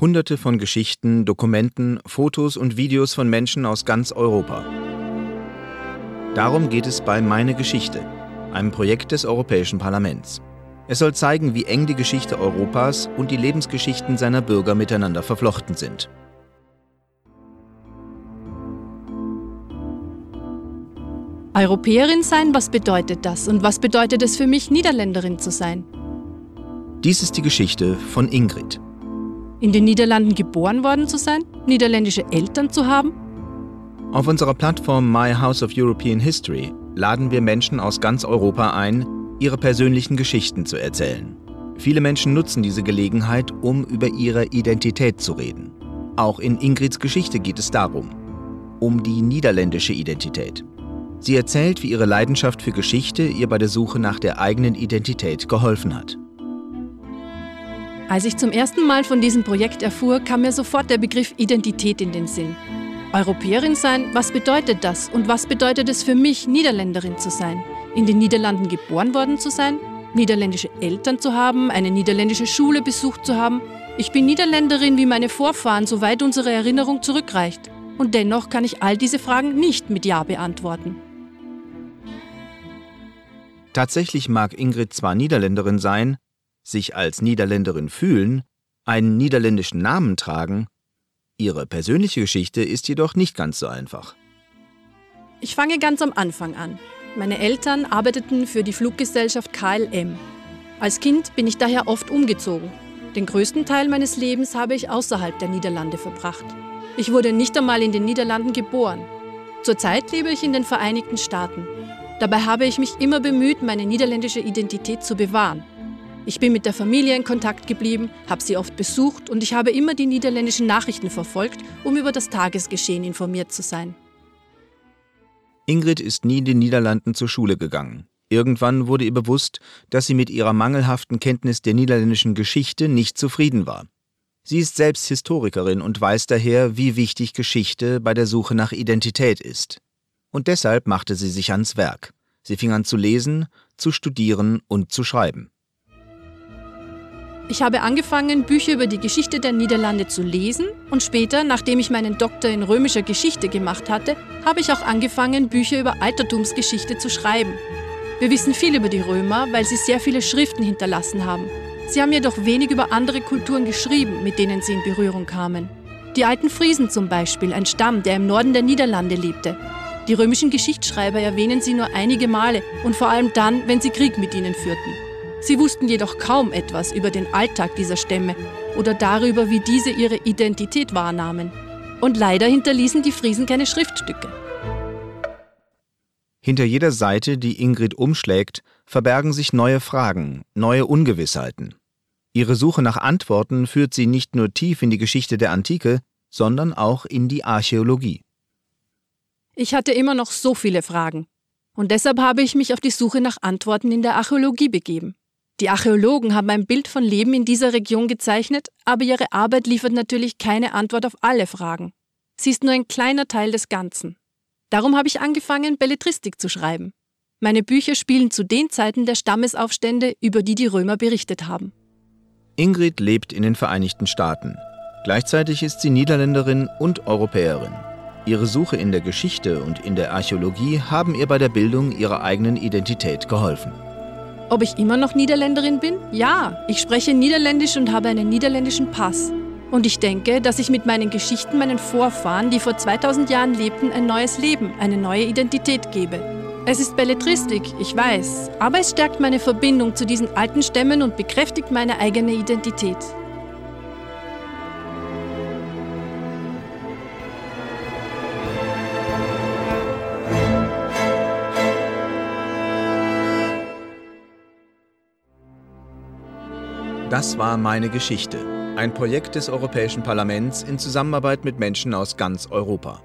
Hunderte von Geschichten, Dokumenten, Fotos und Videos von Menschen aus ganz Europa. Darum geht es bei Meine Geschichte, einem Projekt des Europäischen Parlaments. Es soll zeigen, wie eng die Geschichte Europas und die Lebensgeschichten seiner Bürger miteinander verflochten sind. Europäerin sein, was bedeutet das? Und was bedeutet es für mich, Niederländerin zu sein? Dies ist die Geschichte von Ingrid. In den Niederlanden geboren worden zu sein? Niederländische Eltern zu haben? Auf unserer Plattform My House of European History laden wir Menschen aus ganz Europa ein, ihre persönlichen Geschichten zu erzählen. Viele Menschen nutzen diese Gelegenheit, um über ihre Identität zu reden. Auch in Ingrids Geschichte geht es darum, um die niederländische Identität. Sie erzählt, wie ihre Leidenschaft für Geschichte ihr bei der Suche nach der eigenen Identität geholfen hat. Als ich zum ersten Mal von diesem Projekt erfuhr, kam mir sofort der Begriff Identität in den Sinn. Europäerin sein, was bedeutet das und was bedeutet es für mich, Niederländerin zu sein? In den Niederlanden geboren worden zu sein? Niederländische Eltern zu haben? Eine niederländische Schule besucht zu haben? Ich bin Niederländerin wie meine Vorfahren, soweit unsere Erinnerung zurückreicht. Und dennoch kann ich all diese Fragen nicht mit Ja beantworten. Tatsächlich mag Ingrid zwar Niederländerin sein, sich als Niederländerin fühlen, einen niederländischen Namen tragen, ihre persönliche Geschichte ist jedoch nicht ganz so einfach. Ich fange ganz am Anfang an. Meine Eltern arbeiteten für die Fluggesellschaft KLM. Als Kind bin ich daher oft umgezogen. Den größten Teil meines Lebens habe ich außerhalb der Niederlande verbracht. Ich wurde nicht einmal in den Niederlanden geboren. Zurzeit lebe ich in den Vereinigten Staaten. Dabei habe ich mich immer bemüht, meine niederländische Identität zu bewahren. Ich bin mit der Familie in Kontakt geblieben, habe sie oft besucht und ich habe immer die niederländischen Nachrichten verfolgt, um über das Tagesgeschehen informiert zu sein. Ingrid ist nie in den Niederlanden zur Schule gegangen. Irgendwann wurde ihr bewusst, dass sie mit ihrer mangelhaften Kenntnis der niederländischen Geschichte nicht zufrieden war. Sie ist selbst Historikerin und weiß daher, wie wichtig Geschichte bei der Suche nach Identität ist und deshalb machte sie sich ans Werk. Sie fing an zu lesen, zu studieren und zu schreiben. Ich habe angefangen, Bücher über die Geschichte der Niederlande zu lesen und später, nachdem ich meinen Doktor in römischer Geschichte gemacht hatte, habe ich auch angefangen, Bücher über Altertumsgeschichte zu schreiben. Wir wissen viel über die Römer, weil sie sehr viele Schriften hinterlassen haben. Sie haben jedoch wenig über andere Kulturen geschrieben, mit denen sie in Berührung kamen. Die alten Friesen zum Beispiel, ein Stamm, der im Norden der Niederlande lebte, die römischen Geschichtsschreiber erwähnen sie nur einige Male und vor allem dann, wenn sie Krieg mit ihnen führten. Sie wussten jedoch kaum etwas über den Alltag dieser Stämme oder darüber, wie diese ihre Identität wahrnahmen. Und leider hinterließen die Friesen keine Schriftstücke. Hinter jeder Seite, die Ingrid umschlägt, verbergen sich neue Fragen, neue Ungewissheiten. Ihre Suche nach Antworten führt sie nicht nur tief in die Geschichte der Antike, sondern auch in die Archäologie. Ich hatte immer noch so viele Fragen. Und deshalb habe ich mich auf die Suche nach Antworten in der Archäologie begeben. Die Archäologen haben ein Bild von Leben in dieser Region gezeichnet, aber ihre Arbeit liefert natürlich keine Antwort auf alle Fragen. Sie ist nur ein kleiner Teil des Ganzen. Darum habe ich angefangen, Belletristik zu schreiben. Meine Bücher spielen zu den Zeiten der Stammesaufstände, über die die Römer berichtet haben. Ingrid lebt in den Vereinigten Staaten. Gleichzeitig ist sie Niederländerin und Europäerin. Ihre Suche in der Geschichte und in der Archäologie haben ihr bei der Bildung ihrer eigenen Identität geholfen. Ob ich immer noch Niederländerin bin? Ja, ich spreche Niederländisch und habe einen niederländischen Pass. Und ich denke, dass ich mit meinen Geschichten meinen Vorfahren, die vor 2000 Jahren lebten, ein neues Leben, eine neue Identität gebe. Es ist Belletristik, ich weiß, aber es stärkt meine Verbindung zu diesen alten Stämmen und bekräftigt meine eigene Identität. Das war meine Geschichte, ein Projekt des Europäischen Parlaments in Zusammenarbeit mit Menschen aus ganz Europa.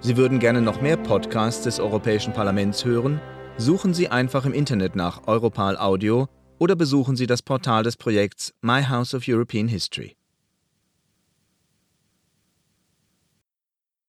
Sie würden gerne noch mehr Podcasts des Europäischen Parlaments hören? Suchen Sie einfach im Internet nach Europal Audio oder besuchen Sie das Portal des Projekts My House of European History.